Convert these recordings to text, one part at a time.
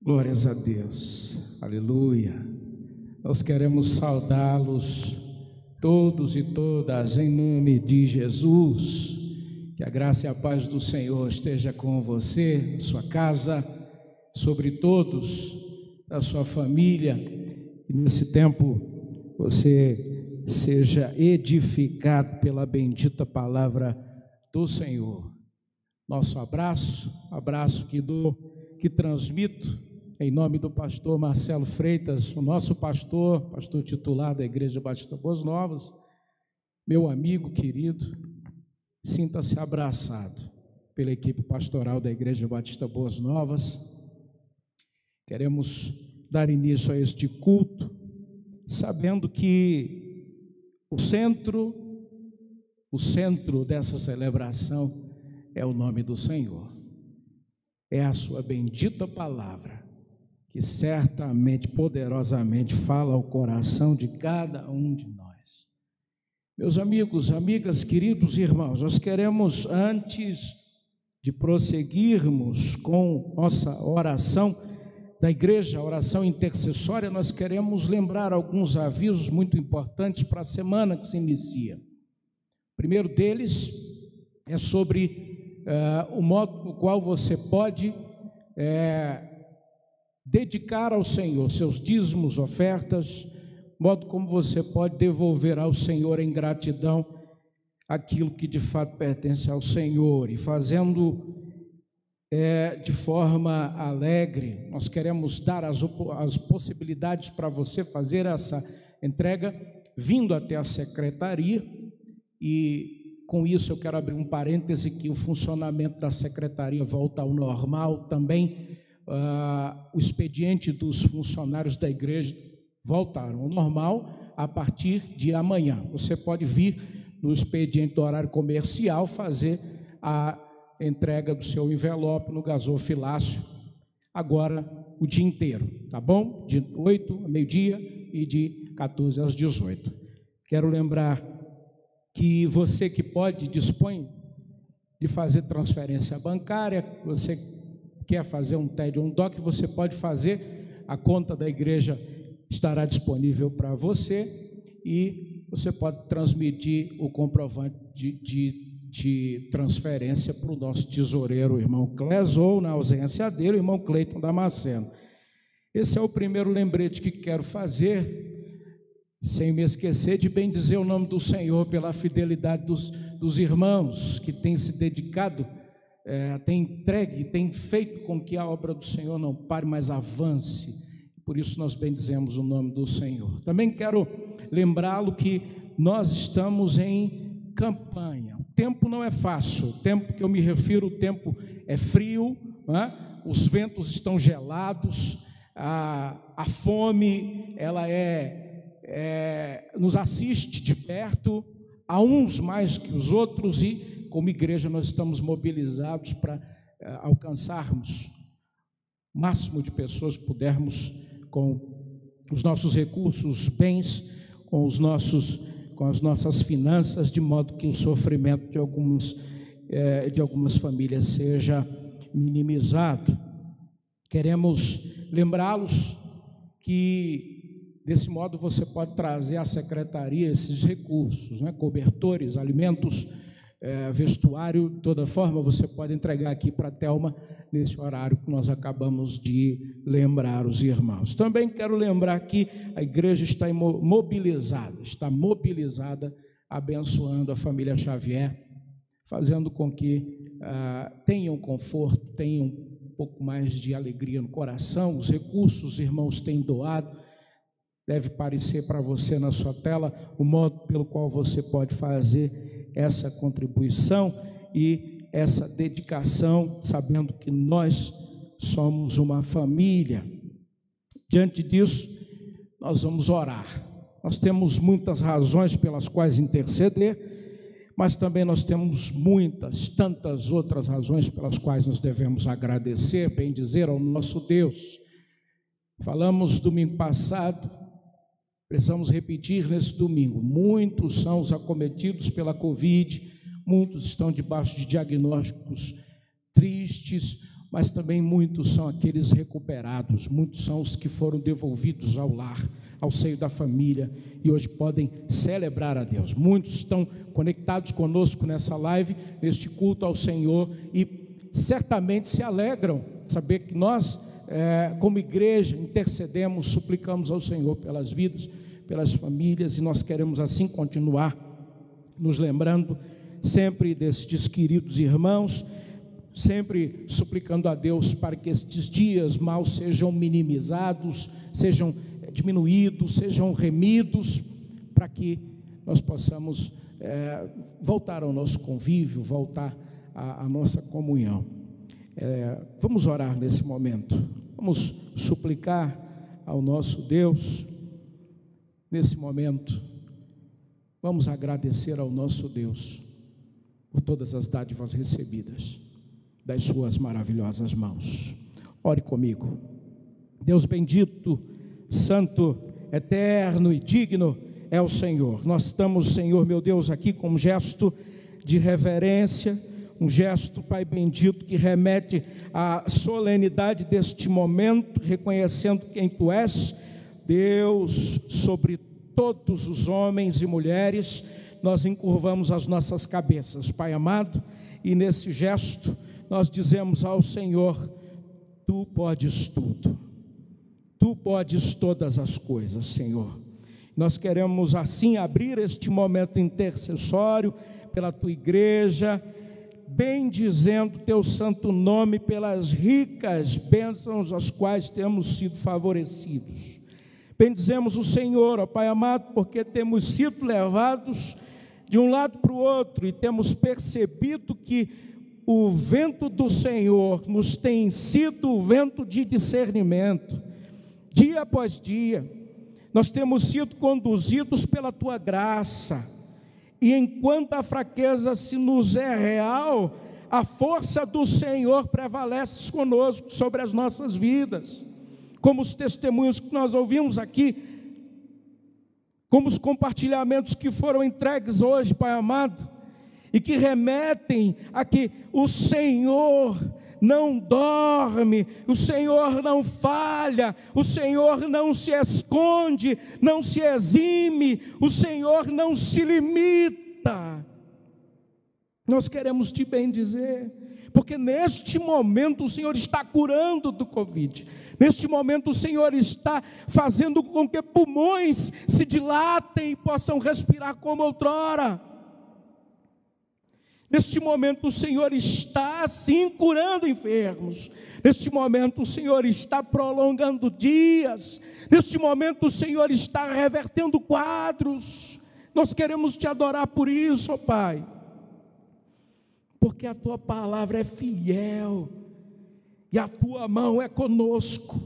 Glórias a Deus, aleluia. Nós queremos saudá-los, todos e todas, em nome de Jesus. Que a graça e a paz do Senhor esteja com você, sua casa, sobre todos, da sua família, e nesse tempo você seja edificado pela bendita palavra do Senhor. Nosso abraço, abraço que dou, que transmito em nome do pastor Marcelo Freitas, o nosso pastor, pastor titular da Igreja Batista Boas Novas, meu amigo querido, sinta-se abraçado pela equipe pastoral da Igreja Batista Boas Novas. Queremos dar início a este culto, sabendo que o centro, o centro dessa celebração é o nome do Senhor. É a sua bendita palavra que certamente, poderosamente fala ao coração de cada um de nós. Meus amigos, amigas, queridos irmãos, nós queremos, antes de prosseguirmos com nossa oração da igreja, oração intercessória, nós queremos lembrar alguns avisos muito importantes para a semana que se inicia. O primeiro deles é sobre uh, o modo no qual você pode uh, dedicar ao Senhor seus dízimos, ofertas, modo como você pode devolver ao Senhor em gratidão aquilo que de fato pertence ao Senhor e fazendo é, de forma alegre. Nós queremos dar as, as possibilidades para você fazer essa entrega vindo até a secretaria e com isso eu quero abrir um parêntese que o funcionamento da secretaria volta ao normal também uh, o expediente dos funcionários da igreja voltaram ao normal a partir de amanhã. Você pode vir no expediente do horário comercial fazer a entrega do seu envelope no gasofilácio agora o dia inteiro, tá bom? De 8 a meio-dia e de 14 às 18. Quero lembrar que você que pode, dispõe de fazer transferência bancária, você quer fazer um TED ou um DOC, você pode fazer, a conta da igreja estará disponível para você e você pode transmitir o comprovante de, de, de transferência para o nosso tesoureiro, irmão Clés, ou na ausência dele, o irmão Cleiton Damasceno. Esse é o primeiro lembrete que quero fazer, sem me esquecer de bem dizer o nome do Senhor pela fidelidade dos, dos irmãos que têm se dedicado é, tem entregue, tem feito com que a obra do Senhor não pare, mas avance. Por isso nós bendizemos o nome do Senhor. Também quero lembrá-lo que nós estamos em campanha. O tempo não é fácil. O tempo que eu me refiro, o tempo é frio, os ventos estão gelados, a, a fome ela é, é nos assiste de perto, a uns mais que os outros e como igreja, nós estamos mobilizados para eh, alcançarmos o máximo de pessoas que pudermos com os nossos recursos, bens, com os nossos com as nossas finanças, de modo que o sofrimento de alguns eh, de algumas famílias seja minimizado. Queremos lembrá-los que desse modo você pode trazer à secretaria esses recursos, né, cobertores, alimentos é, vestuário, toda forma, você pode entregar aqui para a Thelma nesse horário que nós acabamos de lembrar os irmãos. Também quero lembrar que a igreja está mobilizada, está mobilizada, abençoando a família Xavier, fazendo com que ah, tenham conforto, tenham um pouco mais de alegria no coração. Os recursos os irmãos têm doado. Deve parecer para você na sua tela o modo pelo qual você pode fazer essa contribuição e essa dedicação, sabendo que nós somos uma família. Diante disso, nós vamos orar. Nós temos muitas razões pelas quais interceder, mas também nós temos muitas, tantas outras razões pelas quais nós devemos agradecer, bem dizer ao nosso Deus. Falamos domingo passado Precisamos repetir nesse domingo: muitos são os acometidos pela Covid, muitos estão debaixo de diagnósticos tristes, mas também muitos são aqueles recuperados, muitos são os que foram devolvidos ao lar, ao seio da família e hoje podem celebrar a Deus. Muitos estão conectados conosco nessa live, neste culto ao Senhor e certamente se alegram saber que nós, é, como igreja, intercedemos, suplicamos ao Senhor pelas vidas, pelas famílias e nós queremos assim continuar nos lembrando sempre destes queridos irmãos sempre suplicando a Deus para que estes dias maus sejam minimizados, sejam diminuídos, sejam remidos, para que nós possamos é, voltar ao nosso convívio, voltar à, à nossa comunhão. É, vamos orar nesse momento, vamos suplicar ao nosso Deus, nesse momento, vamos agradecer ao nosso Deus por todas as dádivas recebidas das suas maravilhosas mãos. Ore comigo. Deus bendito, santo, eterno e digno é o Senhor. Nós estamos, Senhor meu Deus, aqui com um gesto de reverência, um gesto, Pai bendito, que remete à solenidade deste momento, reconhecendo quem Tu és, Deus sobre todos os homens e mulheres, nós encurvamos as nossas cabeças, Pai amado, e nesse gesto nós dizemos ao Senhor: Tu podes tudo, Tu podes todas as coisas, Senhor. Nós queremos assim abrir este momento intercessório pela Tua igreja, bendizendo Teu santo nome pelas ricas bênçãos às quais temos sido favorecidos. Bendizemos o Senhor, ó Pai amado, porque temos sido levados de um lado para o outro e temos percebido que o vento do Senhor nos tem sido o vento de discernimento, dia após dia, nós temos sido conduzidos pela tua graça, e enquanto a fraqueza se nos é real, a força do Senhor prevalece conosco sobre as nossas vidas, como os testemunhos que nós ouvimos aqui, como os compartilhamentos que foram entregues hoje, Pai amado e que remetem a que o Senhor não dorme, o Senhor não falha, o Senhor não se esconde, não se exime, o Senhor não se limita. Nós queremos te bem dizer, porque neste momento o Senhor está curando do Covid, neste momento o Senhor está fazendo com que pulmões se dilatem e possam respirar como outrora. Neste momento o Senhor está sim curando enfermos. Neste momento o Senhor está prolongando dias. Neste momento o Senhor está revertendo quadros. Nós queremos te adorar por isso, ó Pai. Porque a tua palavra é fiel e a tua mão é conosco.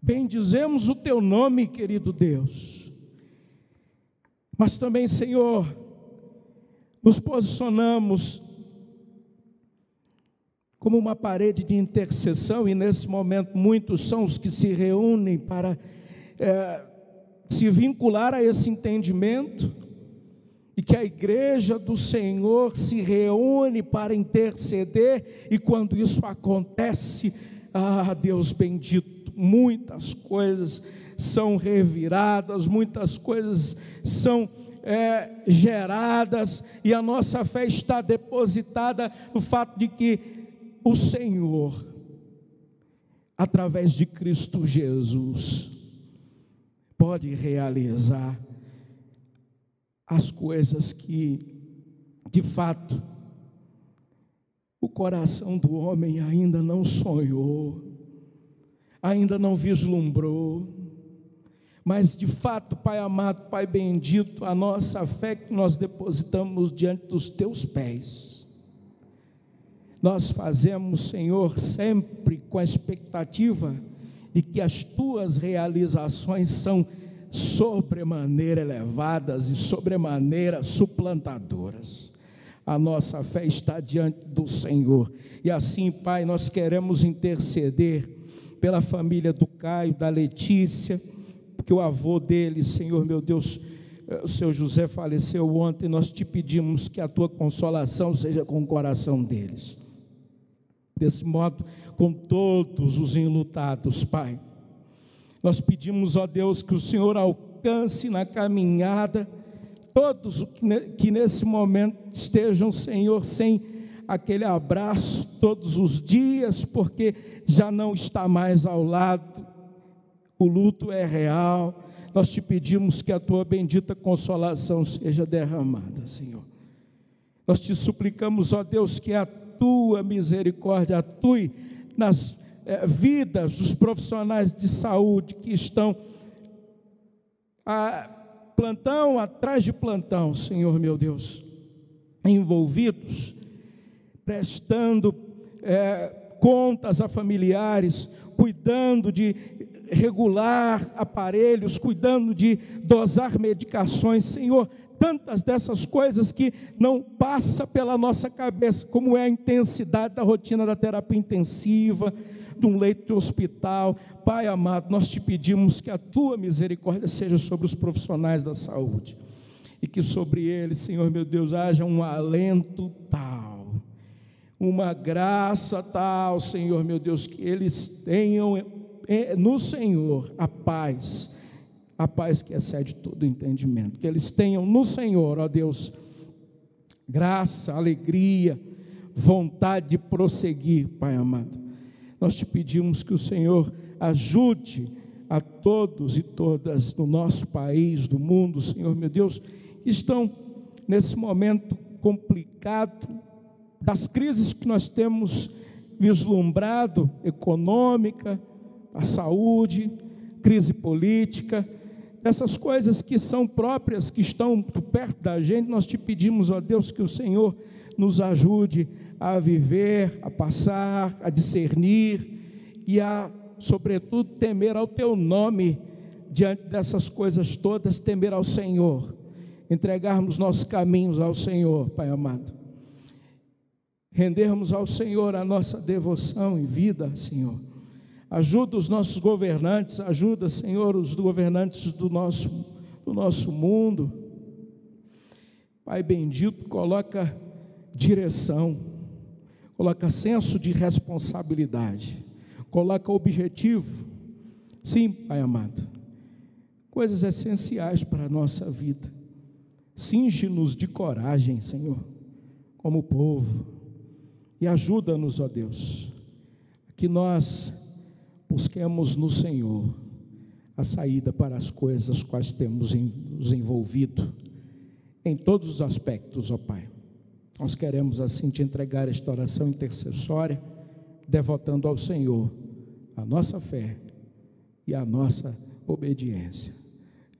Bendizemos o teu nome, querido Deus. Mas também, Senhor, nos posicionamos como uma parede de intercessão, e nesse momento muitos são os que se reúnem para é, se vincular a esse entendimento, e que a igreja do Senhor se reúne para interceder, e quando isso acontece, ah, Deus bendito, muitas coisas são reviradas, muitas coisas são é, geradas, e a nossa fé está depositada no fato de que o Senhor, através de Cristo Jesus, pode realizar as coisas que, de fato, o coração do homem ainda não sonhou, ainda não vislumbrou. Mas de fato, Pai amado, Pai bendito, a nossa fé que nós depositamos diante dos teus pés. Nós fazemos, Senhor, sempre com a expectativa de que as tuas realizações são sobremaneira elevadas e sobremaneira suplantadoras. A nossa fé está diante do Senhor. E assim, Pai, nós queremos interceder pela família do Caio, da Letícia, porque o avô dele, Senhor meu Deus, eh, o seu José faleceu ontem, nós te pedimos que a tua consolação seja com o coração deles. Desse modo, com todos os enlutados, Pai. Nós pedimos, ó Deus, que o Senhor alcance na caminhada todos que nesse momento estejam, Senhor, sem aquele abraço todos os dias, porque já não está mais ao lado, o luto é real. Nós te pedimos que a tua bendita consolação seja derramada, Senhor. Nós te suplicamos, ó Deus, que a tua misericórdia atue nas é, vidas dos profissionais de saúde que estão a plantão atrás de plantão, Senhor meu Deus, envolvidos, prestando é, contas a familiares, cuidando de regular aparelhos, cuidando de dosar medicações, Senhor, tantas dessas coisas que não passa pela nossa cabeça, como é a intensidade da rotina da terapia intensiva, de um leito de hospital. Pai amado, nós te pedimos que a tua misericórdia seja sobre os profissionais da saúde e que sobre eles, Senhor meu Deus, haja um alento tal, uma graça tal, Senhor meu Deus, que eles tenham no Senhor a paz a paz que excede todo entendimento. Que eles tenham no Senhor, ó Deus, graça, alegria, vontade de prosseguir, Pai amado. Nós te pedimos que o Senhor ajude a todos e todas do nosso país, do mundo, Senhor meu Deus, que estão nesse momento complicado, das crises que nós temos vislumbrado, econômica, a saúde, crise política, essas coisas que são próprias, que estão perto da gente, nós te pedimos, ó Deus, que o Senhor nos ajude a viver, a passar, a discernir e a, sobretudo, temer ao teu nome diante dessas coisas todas, temer ao Senhor, entregarmos nossos caminhos ao Senhor, Pai amado. Rendermos ao Senhor a nossa devoção e vida, Senhor Ajuda os nossos governantes, ajuda, Senhor, os governantes do nosso, do nosso mundo. Pai bendito, coloca direção, coloca senso de responsabilidade, coloca objetivo. Sim, Pai amado, coisas essenciais para a nossa vida. Cinge-nos de coragem, Senhor, como povo, e ajuda-nos, ó Deus, que nós busquemos no Senhor a saída para as coisas quais temos nos envolvido, em todos os aspectos, ó Pai. Nós queremos assim te entregar esta oração intercessória, devotando ao Senhor a nossa fé e a nossa obediência.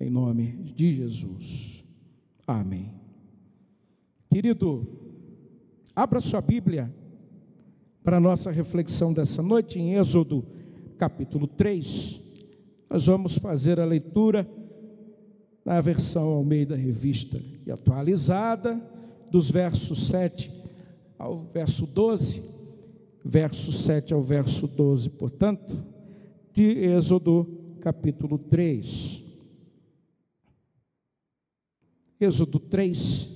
Em nome de Jesus. Amém. Querido, abra sua Bíblia para a nossa reflexão dessa noite em Êxodo capítulo 3. Nós vamos fazer a leitura na versão ao meio da revista e atualizada, dos versos 7 ao verso 12, verso 7 ao verso 12, portanto, de Êxodo capítulo 3. Êxodo 3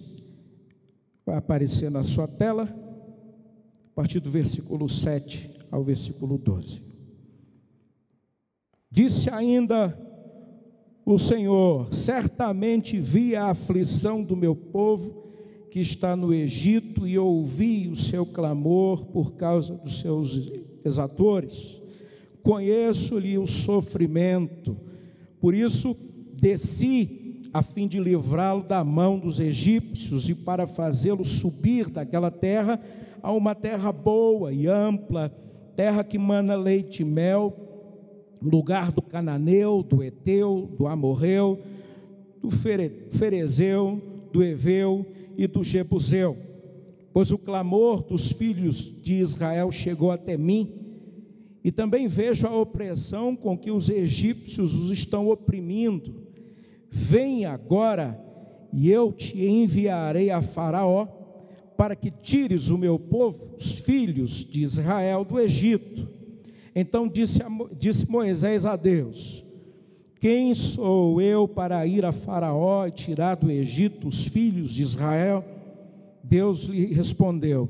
vai aparecer na sua tela, a partir do versículo 7 ao versículo 12. Disse ainda o Senhor: Certamente vi a aflição do meu povo que está no Egito e ouvi o seu clamor por causa dos seus exatores. Conheço-lhe o sofrimento, por isso desci a fim de livrá-lo da mão dos egípcios e para fazê-lo subir daquela terra a uma terra boa e ampla, terra que mana leite e mel lugar do cananeu, do eteu, do amorreu, do ferezeu, do eveu e do jebuseu. Pois o clamor dos filhos de Israel chegou até mim, e também vejo a opressão com que os egípcios os estão oprimindo. Vem agora, e eu te enviarei a Faraó, para que tires o meu povo, os filhos de Israel, do Egito então disse, disse Moisés a Deus: Quem sou eu para ir a Faraó e tirar do Egito os filhos de Israel? Deus lhe respondeu: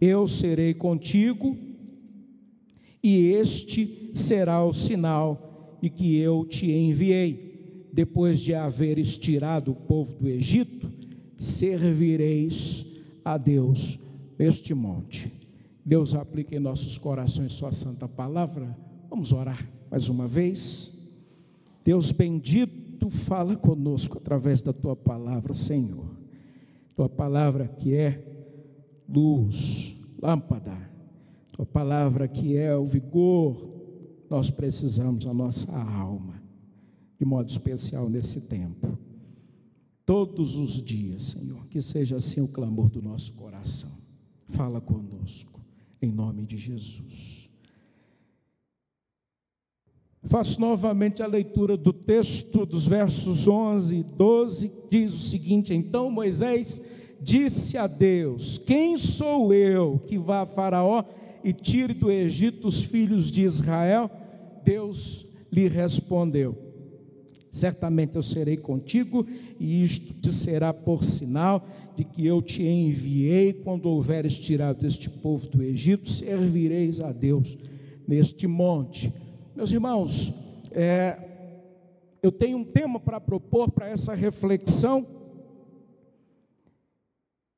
Eu serei contigo e este será o sinal de que eu te enviei. Depois de haveres tirado o povo do Egito, servireis a Deus neste monte. Deus aplique em nossos corações Sua santa palavra. Vamos orar mais uma vez. Deus bendito, fala conosco através da Tua palavra, Senhor. Tua palavra que é luz, lâmpada. Tua palavra que é o vigor, nós precisamos a nossa alma, de modo especial nesse tempo. Todos os dias, Senhor, que seja assim o clamor do nosso coração. Fala conosco, em nome de Jesus. Faço novamente a leitura do texto dos versos 11 e 12, diz o seguinte: Então Moisés disse a Deus: Quem sou eu que vá a Faraó e tire do Egito os filhos de Israel? Deus lhe respondeu: Certamente eu serei contigo, e isto te será por sinal de que eu te enviei quando houveres tirado este povo do Egito, servireis a Deus neste monte. Meus irmãos, é, eu tenho um tema para propor para essa reflexão.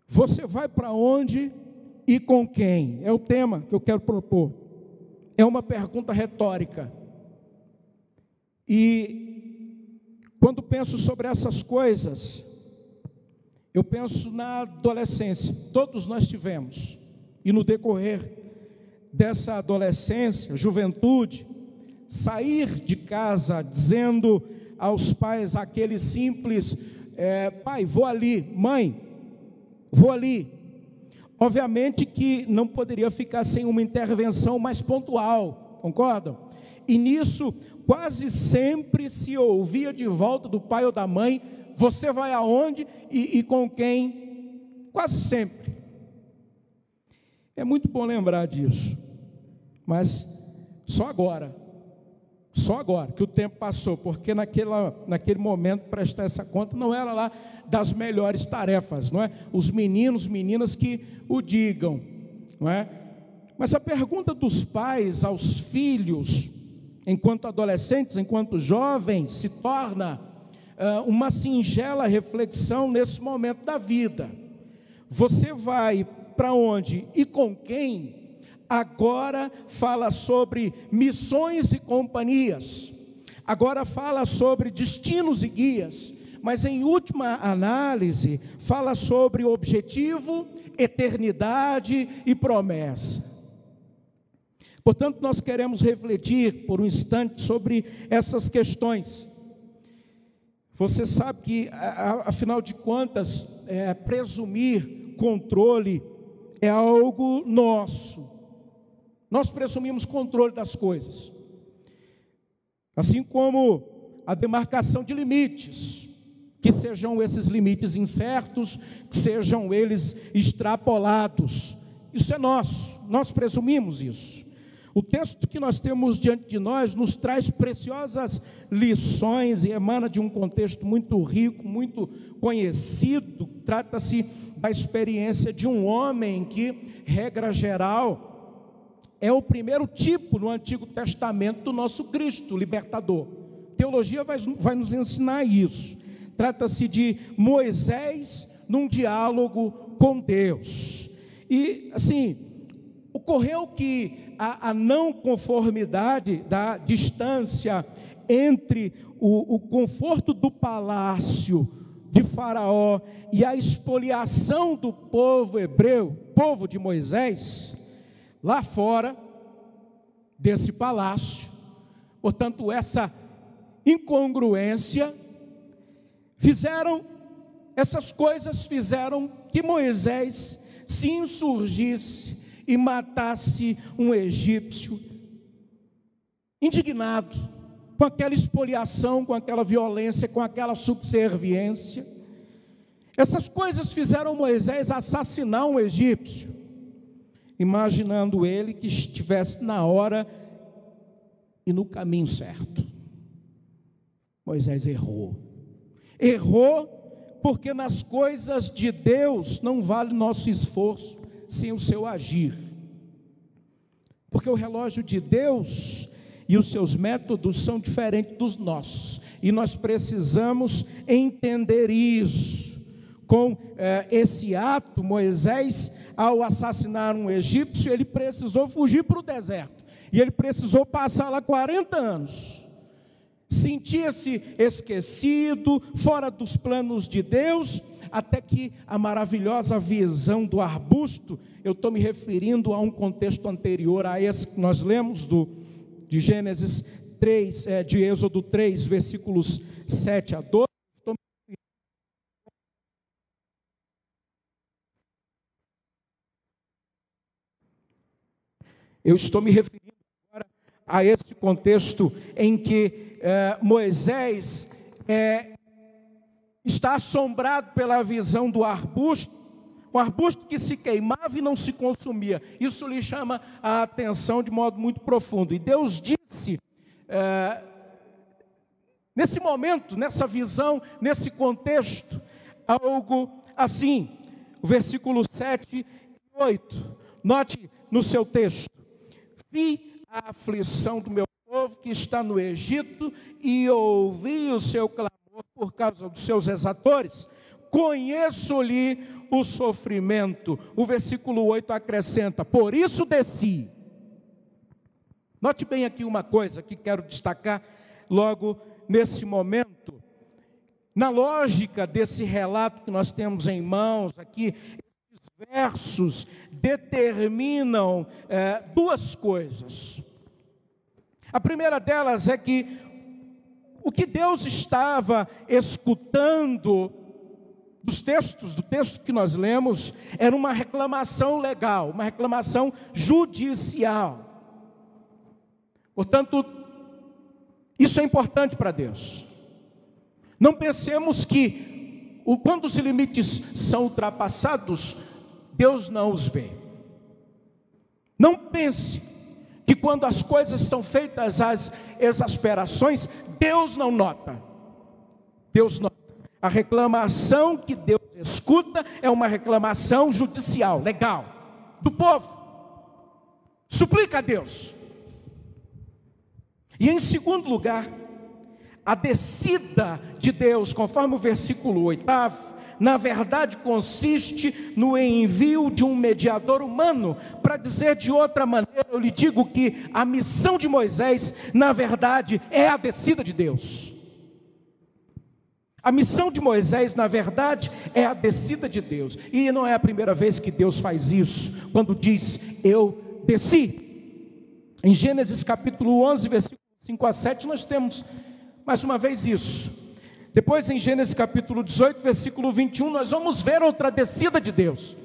Você vai para onde e com quem? É o tema que eu quero propor. É uma pergunta retórica. E quando penso sobre essas coisas, eu penso na adolescência. Todos nós tivemos. E no decorrer dessa adolescência, juventude, sair de casa dizendo aos pais aquele simples: é, pai, vou ali, mãe, vou ali. Obviamente que não poderia ficar sem uma intervenção mais pontual, concordam? E nisso, quase sempre se ouvia de volta do pai ou da mãe: você vai aonde e, e com quem? Quase sempre. É muito bom lembrar disso, mas só agora, só agora que o tempo passou, porque naquela, naquele momento prestar essa conta não era lá das melhores tarefas, não é? Os meninos, meninas que o digam, não é? Mas a pergunta dos pais aos filhos, enquanto adolescentes, enquanto jovens, se torna uh, uma singela reflexão nesse momento da vida. Você vai para onde e com quem? agora fala sobre missões e companhias, agora fala sobre destinos e guias, mas em última análise, fala sobre objetivo, eternidade e promessa. Portanto, nós queremos refletir por um instante sobre essas questões. Você sabe que, afinal de contas, é, presumir controle é algo nosso. Nós presumimos controle das coisas. Assim como a demarcação de limites, que sejam esses limites incertos, que sejam eles extrapolados. Isso é nosso, nós presumimos isso. O texto que nós temos diante de nós nos traz preciosas lições e emana de um contexto muito rico, muito conhecido. Trata-se da experiência de um homem que, regra geral, é o primeiro tipo no Antigo Testamento do nosso Cristo libertador. Teologia vai, vai nos ensinar isso. Trata-se de Moisés num diálogo com Deus. E assim, ocorreu que a, a não conformidade da distância entre o, o conforto do palácio de Faraó e a expoliação do povo hebreu, povo de Moisés, lá fora desse palácio. Portanto, essa incongruência fizeram essas coisas fizeram que Moisés se insurgisse e matasse um egípcio indignado com aquela expoliação, com aquela violência, com aquela subserviência. Essas coisas fizeram Moisés assassinar um egípcio imaginando ele que estivesse na hora e no caminho certo. Moisés errou. Errou porque nas coisas de Deus não vale nosso esforço sem o seu agir. Porque o relógio de Deus e os seus métodos são diferentes dos nossos, e nós precisamos entender isso. Com eh, esse ato, Moisés, ao assassinar um egípcio, ele precisou fugir para o deserto, e ele precisou passar lá 40 anos. Sentia-se esquecido, fora dos planos de Deus, até que a maravilhosa visão do arbusto, eu estou me referindo a um contexto anterior a esse que nós lemos do, de Gênesis 3, é, de Êxodo 3, versículos 7 a 12. Eu estou me referindo agora a esse contexto em que é, Moisés é, está assombrado pela visão do arbusto, um arbusto que se queimava e não se consumia. Isso lhe chama a atenção de modo muito profundo. E Deus disse, é, nesse momento, nessa visão, nesse contexto, algo assim. O versículo 7 e 8. Note no seu texto: Vi a aflição do meu povo que está no Egito e ouvi o seu clamor por causa dos seus exatores, conheço-lhe o sofrimento. O versículo 8 acrescenta: Por isso desci. Note bem aqui uma coisa que quero destacar logo nesse momento. Na lógica desse relato que nós temos em mãos aqui, esses versos determinam é, duas coisas. A primeira delas é que o que Deus estava escutando dos textos, do texto que nós lemos, era uma reclamação legal, uma reclamação judicial. Portanto, isso é importante para Deus. Não pensemos que quando os limites são ultrapassados, Deus não os vê. Não pense quando as coisas são feitas às exasperações, Deus não nota. Deus nota. A reclamação que Deus escuta é uma reclamação judicial, legal, do povo. Suplica a Deus. E em segundo lugar, a descida de Deus, conforme o versículo oitavo, na verdade consiste no envio de um mediador humano. Para dizer de outra maneira, eu lhe digo que a missão de Moisés, na verdade, é a descida de Deus. A missão de Moisés, na verdade, é a descida de Deus. E não é a primeira vez que Deus faz isso, quando diz: Eu desci. Em Gênesis capítulo 11, versículo 5 a 7, nós temos mais uma vez isso. Depois, em Gênesis capítulo 18, versículo 21, nós vamos ver outra descida de Deus.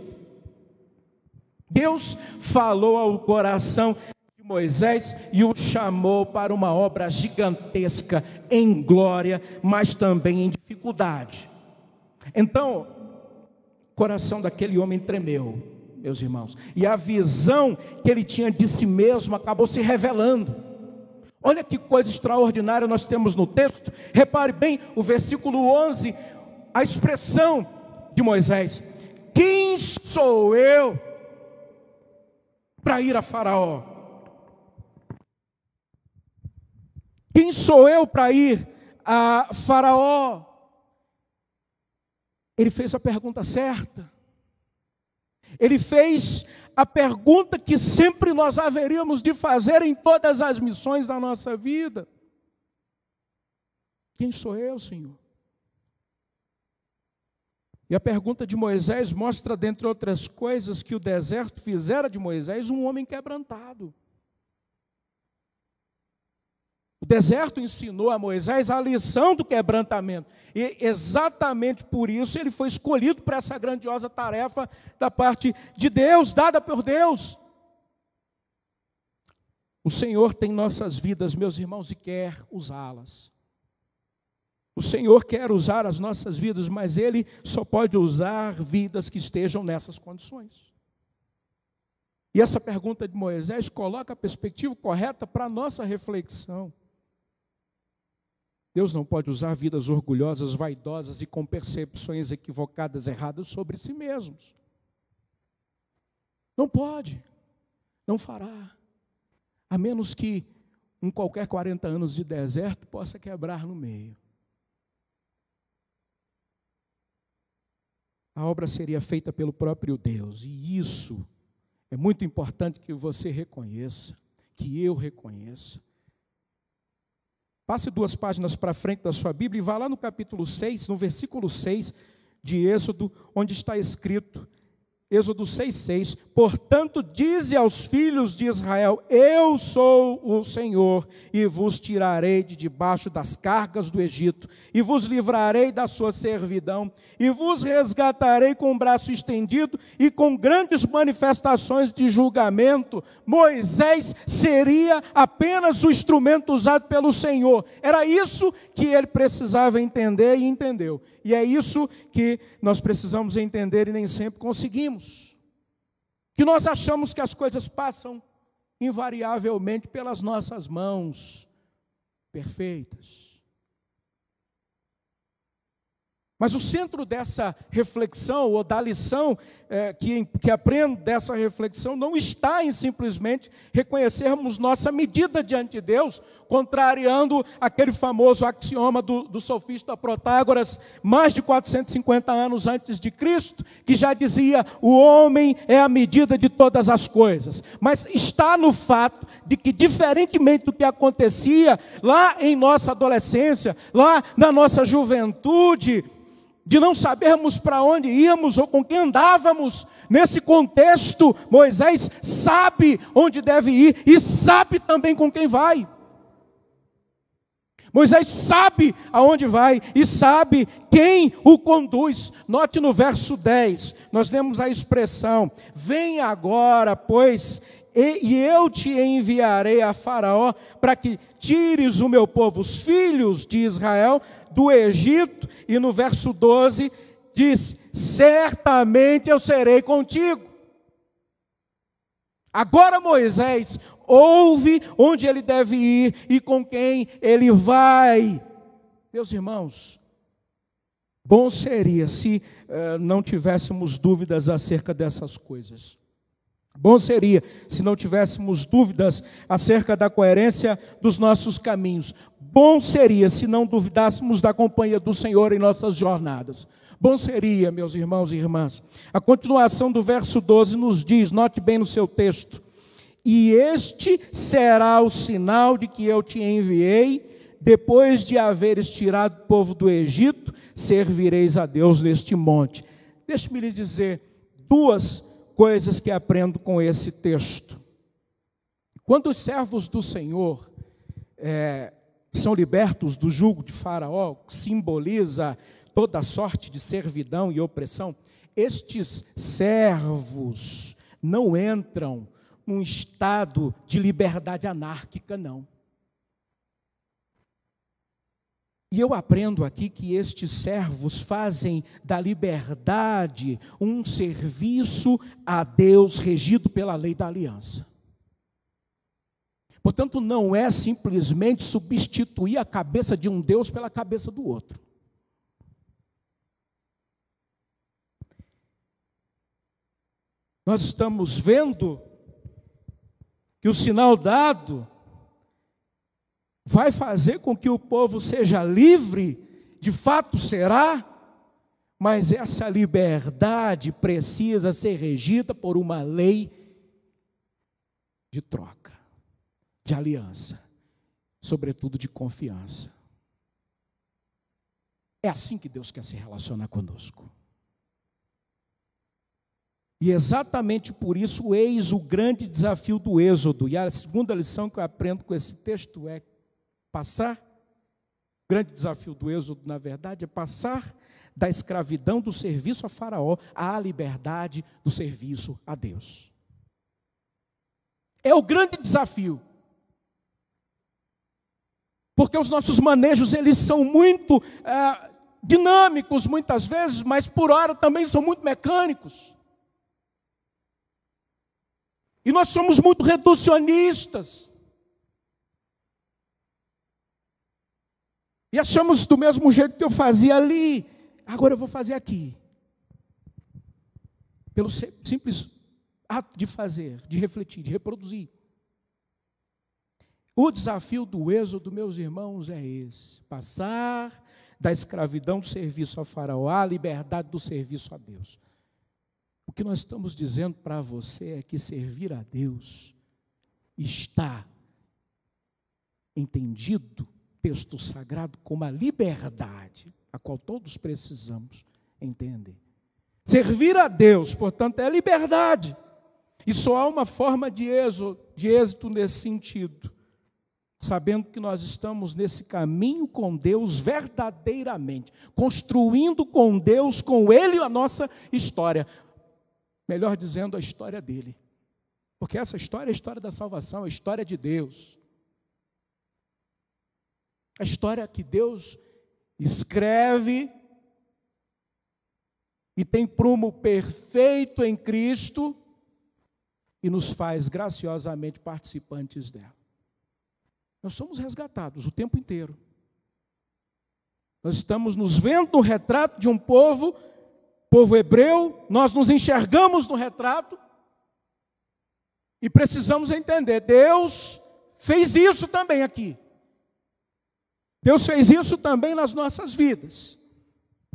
Deus falou ao coração de Moisés e o chamou para uma obra gigantesca, em glória, mas também em dificuldade. Então, o coração daquele homem tremeu, meus irmãos, e a visão que ele tinha de si mesmo acabou se revelando. Olha que coisa extraordinária nós temos no texto. Repare bem o versículo 11, a expressão de Moisés: Quem sou eu para ir a Faraó? Quem sou eu para ir a Faraó? Ele fez a pergunta certa. Ele fez a pergunta que sempre nós haveríamos de fazer em todas as missões da nossa vida: Quem sou eu, Senhor? E a pergunta de Moisés mostra, dentre outras coisas, que o deserto fizera de Moisés um homem quebrantado. O deserto ensinou a Moisés a lição do quebrantamento. E exatamente por isso ele foi escolhido para essa grandiosa tarefa da parte de Deus, dada por Deus. O Senhor tem nossas vidas, meus irmãos, e quer usá-las. O Senhor quer usar as nossas vidas, mas Ele só pode usar vidas que estejam nessas condições. E essa pergunta de Moisés coloca a perspectiva correta para a nossa reflexão. Deus não pode usar vidas orgulhosas, vaidosas e com percepções equivocadas, erradas sobre si mesmos. Não pode, não fará. a menos que um qualquer 40 anos de deserto possa quebrar no meio. A obra seria feita pelo próprio Deus, e isso é muito importante que você reconheça, que eu reconheça. Passe duas páginas para frente da sua Bíblia e vá lá no capítulo 6, no versículo 6 de Êxodo, onde está escrito: Êxodo 6,6: Portanto, dize aos filhos de Israel: Eu sou o Senhor, e vos tirarei de debaixo das cargas do Egito, e vos livrarei da sua servidão, e vos resgatarei com o braço estendido e com grandes manifestações de julgamento. Moisés seria apenas o instrumento usado pelo Senhor. Era isso que ele precisava entender e entendeu. E é isso que nós precisamos entender e nem sempre conseguimos. Que nós achamos que as coisas passam invariavelmente pelas nossas mãos perfeitas. Mas o centro dessa reflexão, ou da lição é, que, que aprendo dessa reflexão, não está em simplesmente reconhecermos nossa medida diante de Deus, contrariando aquele famoso axioma do, do sofista Protágoras, mais de 450 anos antes de Cristo, que já dizia: o homem é a medida de todas as coisas. Mas está no fato de que, diferentemente do que acontecia lá em nossa adolescência, lá na nossa juventude, de não sabermos para onde íamos ou com quem andávamos. Nesse contexto, Moisés sabe onde deve ir e sabe também com quem vai. Moisés sabe aonde vai e sabe quem o conduz. Note no verso 10, nós temos a expressão: Vem agora, pois, e, eu te enviarei a Faraó para que tires o meu povo, os filhos de Israel, do Egito. E no verso 12 diz: Certamente eu serei contigo. Agora Moisés ouve onde ele deve ir e com quem ele vai. Meus irmãos, bom seria se uh, não tivéssemos dúvidas acerca dessas coisas. Bom seria se não tivéssemos dúvidas acerca da coerência dos nossos caminhos. Bom seria se não duvidássemos da companhia do Senhor em nossas jornadas. Bom seria, meus irmãos e irmãs. A continuação do verso 12 nos diz, note bem no seu texto: E este será o sinal de que eu te enviei, depois de haveres tirado o povo do Egito, servireis a Deus neste monte. Deixe-me lhe dizer duas coisas que aprendo com esse texto. Quando os servos do Senhor é, são libertos do jugo de Faraó, que simboliza toda sorte de servidão e opressão, estes servos não entram num estado de liberdade anárquica, não. E eu aprendo aqui que estes servos fazem da liberdade um serviço a Deus regido pela lei da aliança. Portanto, não é simplesmente substituir a cabeça de um Deus pela cabeça do outro. Nós estamos vendo que o sinal dado vai fazer com que o povo seja livre, de fato será, mas essa liberdade precisa ser regida por uma lei de troca, de aliança, sobretudo de confiança. É assim que Deus quer se relacionar conosco. E exatamente por isso, eis o grande desafio do Êxodo. E a segunda lição que eu aprendo com esse texto é Passar, o grande desafio do Êxodo, na verdade, é passar da escravidão do serviço a Faraó à liberdade do serviço a Deus. É o grande desafio. Porque os nossos manejos, eles são muito é, dinâmicos muitas vezes, mas por hora também são muito mecânicos. E nós somos muito reducionistas. E achamos do mesmo jeito que eu fazia ali, agora eu vou fazer aqui. Pelo simples ato de fazer, de refletir, de reproduzir. O desafio do êxodo, meus irmãos, é esse: passar da escravidão do serviço a Faraó à liberdade do serviço a Deus. O que nós estamos dizendo para você é que servir a Deus está entendido, texto sagrado, como a liberdade a qual todos precisamos entender. Servir a Deus, portanto, é liberdade. E só há uma forma de êxito, de êxito nesse sentido, sabendo que nós estamos nesse caminho com Deus verdadeiramente, construindo com Deus, com Ele a nossa história. Melhor dizendo, a história dele. Porque essa história é a história da salvação, a história de Deus. A história que Deus escreve e tem prumo perfeito em Cristo e nos faz graciosamente participantes dela. Nós somos resgatados o tempo inteiro. Nós estamos nos vendo no retrato de um povo, povo hebreu, nós nos enxergamos no retrato e precisamos entender: Deus fez isso também aqui. Deus fez isso também nas nossas vidas.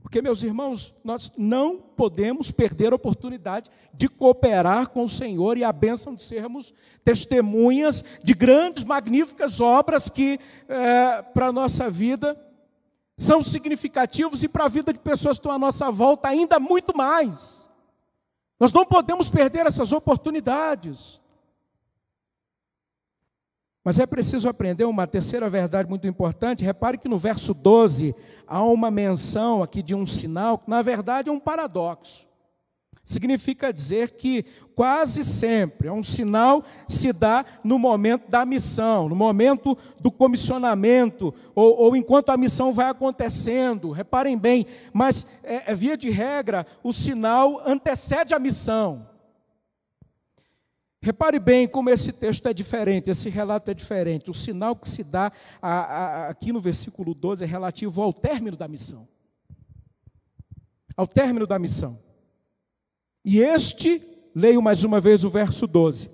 Porque, meus irmãos, nós não podemos perder a oportunidade de cooperar com o Senhor e a bênção de sermos testemunhas de grandes, magníficas obras que, é, para a nossa vida, são significativos e para a vida de pessoas que estão à nossa volta ainda muito mais. Nós não podemos perder essas oportunidades. Mas é preciso aprender uma terceira verdade muito importante. Repare que no verso 12 há uma menção aqui de um sinal, que na verdade é um paradoxo. Significa dizer que quase sempre é um sinal se dá no momento da missão, no momento do comissionamento, ou, ou enquanto a missão vai acontecendo. Reparem bem, mas é, é via de regra, o sinal antecede a missão. Repare bem como esse texto é diferente, esse relato é diferente. O sinal que se dá a, a, aqui no versículo 12 é relativo ao término da missão. Ao término da missão. E este, leio mais uma vez o verso 12: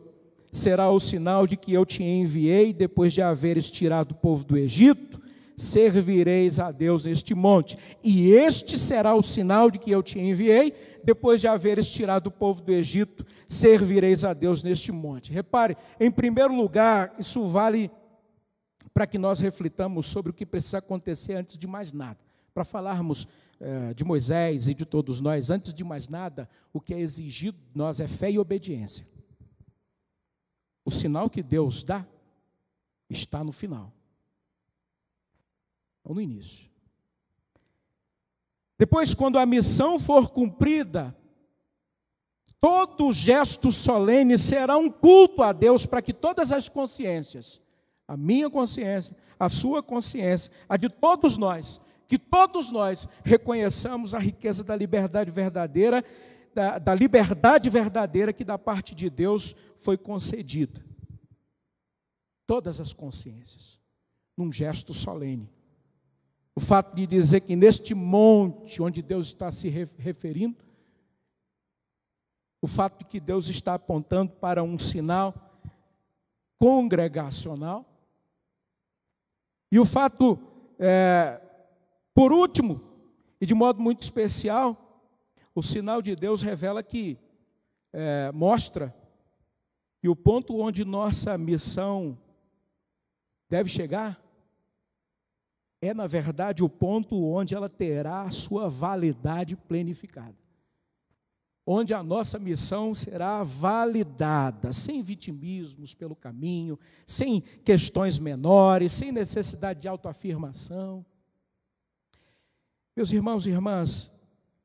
será o sinal de que eu te enviei depois de haveres tirado o povo do Egito servireis a Deus neste monte. E este será o sinal de que eu te enviei, depois de haveres tirado o povo do Egito, servireis a Deus neste monte. Repare, em primeiro lugar, isso vale para que nós reflitamos sobre o que precisa acontecer antes de mais nada. Para falarmos eh, de Moisés e de todos nós, antes de mais nada, o que é exigido de nós é fé e obediência. O sinal que Deus dá está no final ou no início. Depois, quando a missão for cumprida, todo gesto solene será um culto a Deus para que todas as consciências, a minha consciência, a sua consciência, a de todos nós, que todos nós reconheçamos a riqueza da liberdade verdadeira, da, da liberdade verdadeira que da parte de Deus foi concedida. Todas as consciências, num gesto solene. O fato de dizer que neste monte onde Deus está se referindo, o fato de que Deus está apontando para um sinal congregacional, e o fato, é, por último, e de modo muito especial, o sinal de Deus revela que, é, mostra que o ponto onde nossa missão deve chegar é, na verdade, o ponto onde ela terá a sua validade plenificada. Onde a nossa missão será validada, sem vitimismos pelo caminho, sem questões menores, sem necessidade de autoafirmação. Meus irmãos e irmãs,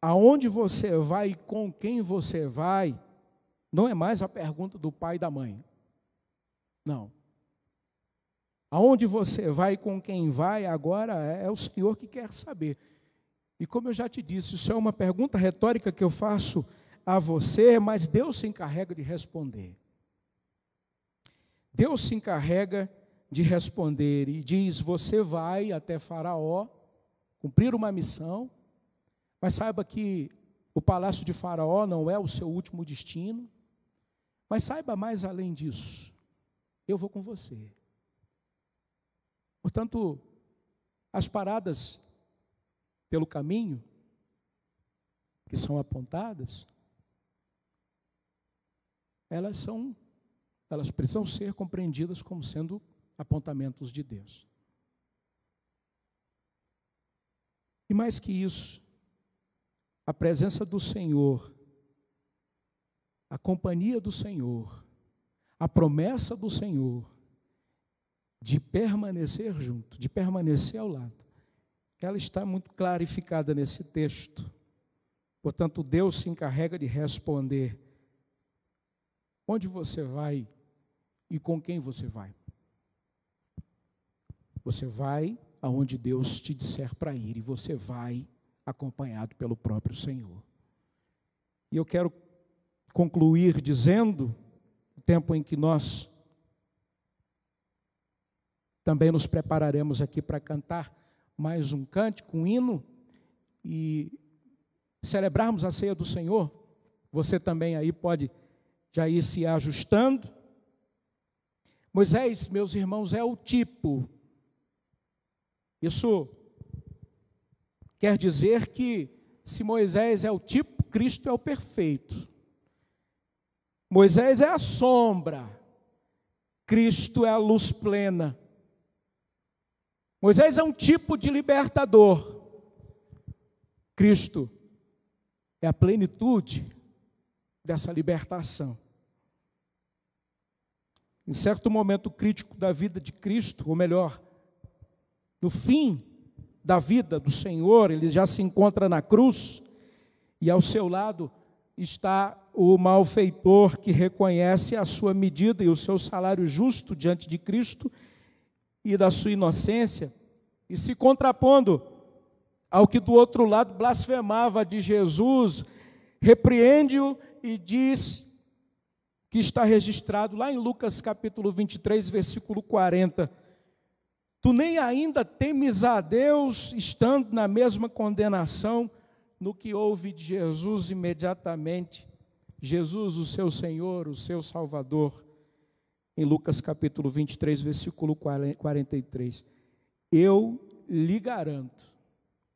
aonde você vai e com quem você vai, não é mais a pergunta do pai e da mãe. Não. Aonde você vai, com quem vai, agora é, é o Senhor que quer saber. E como eu já te disse, isso é uma pergunta retórica que eu faço a você, mas Deus se encarrega de responder. Deus se encarrega de responder e diz: Você vai até Faraó cumprir uma missão, mas saiba que o palácio de Faraó não é o seu último destino. Mas saiba mais além disso: eu vou com você. Portanto, as paradas pelo caminho que são apontadas, elas são, elas precisam ser compreendidas como sendo apontamentos de Deus. E mais que isso, a presença do Senhor, a companhia do Senhor, a promessa do Senhor de permanecer junto, de permanecer ao lado, ela está muito clarificada nesse texto. Portanto, Deus se encarrega de responder onde você vai e com quem você vai. Você vai aonde Deus te disser para ir e você vai acompanhado pelo próprio Senhor. E eu quero concluir dizendo, o tempo em que nós também nos prepararemos aqui para cantar mais um cântico, um hino e celebrarmos a ceia do Senhor. Você também aí pode já ir se ajustando. Moisés, meus irmãos, é o tipo isso quer dizer que se Moisés é o tipo, Cristo é o perfeito. Moisés é a sombra, Cristo é a luz plena. Moisés é um tipo de libertador, Cristo é a plenitude dessa libertação. Em certo momento crítico da vida de Cristo, ou melhor, no fim da vida do Senhor, ele já se encontra na cruz, e ao seu lado está o malfeitor que reconhece a sua medida e o seu salário justo diante de Cristo e da sua inocência, e se contrapondo ao que do outro lado blasfemava de Jesus, repreende-o e diz que está registrado lá em Lucas capítulo 23, versículo 40 Tu nem ainda temes a Deus, estando na mesma condenação, no que houve de Jesus imediatamente. Jesus, o seu Senhor, o seu Salvador, em Lucas capítulo 23, versículo 43. Eu lhe garanto,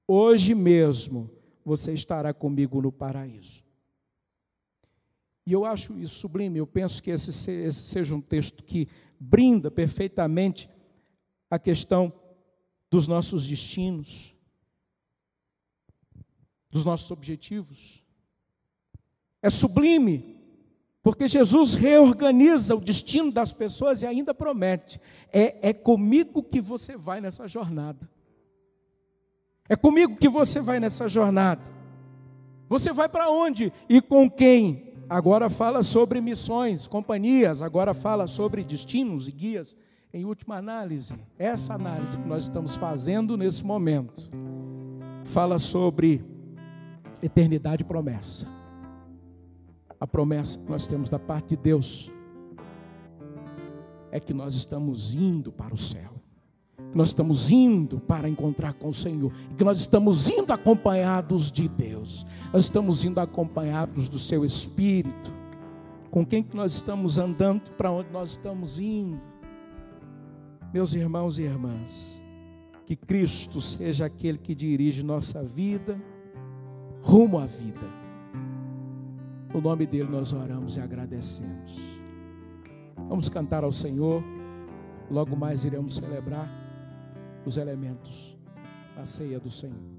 hoje mesmo você estará comigo no paraíso. E eu acho isso sublime, eu penso que esse, esse seja um texto que brinda perfeitamente a questão dos nossos destinos, dos nossos objetivos. É sublime, porque Jesus reorganiza o destino das pessoas e ainda promete: é, é comigo que você vai nessa jornada. É comigo que você vai nessa jornada. Você vai para onde e com quem? Agora fala sobre missões, companhias, agora fala sobre destinos e guias. Em última análise, essa análise que nós estamos fazendo nesse momento fala sobre eternidade e promessa. A promessa que nós temos da parte de Deus é que nós estamos indo para o céu. Nós estamos indo para encontrar com o Senhor, que nós estamos indo acompanhados de Deus. Nós estamos indo acompanhados do seu espírito. Com quem que nós estamos andando, para onde nós estamos indo? Meus irmãos e irmãs, que Cristo seja aquele que dirige nossa vida rumo à vida. No nome dele nós oramos e agradecemos. Vamos cantar ao Senhor. Logo mais iremos celebrar os elementos da ceia do Senhor.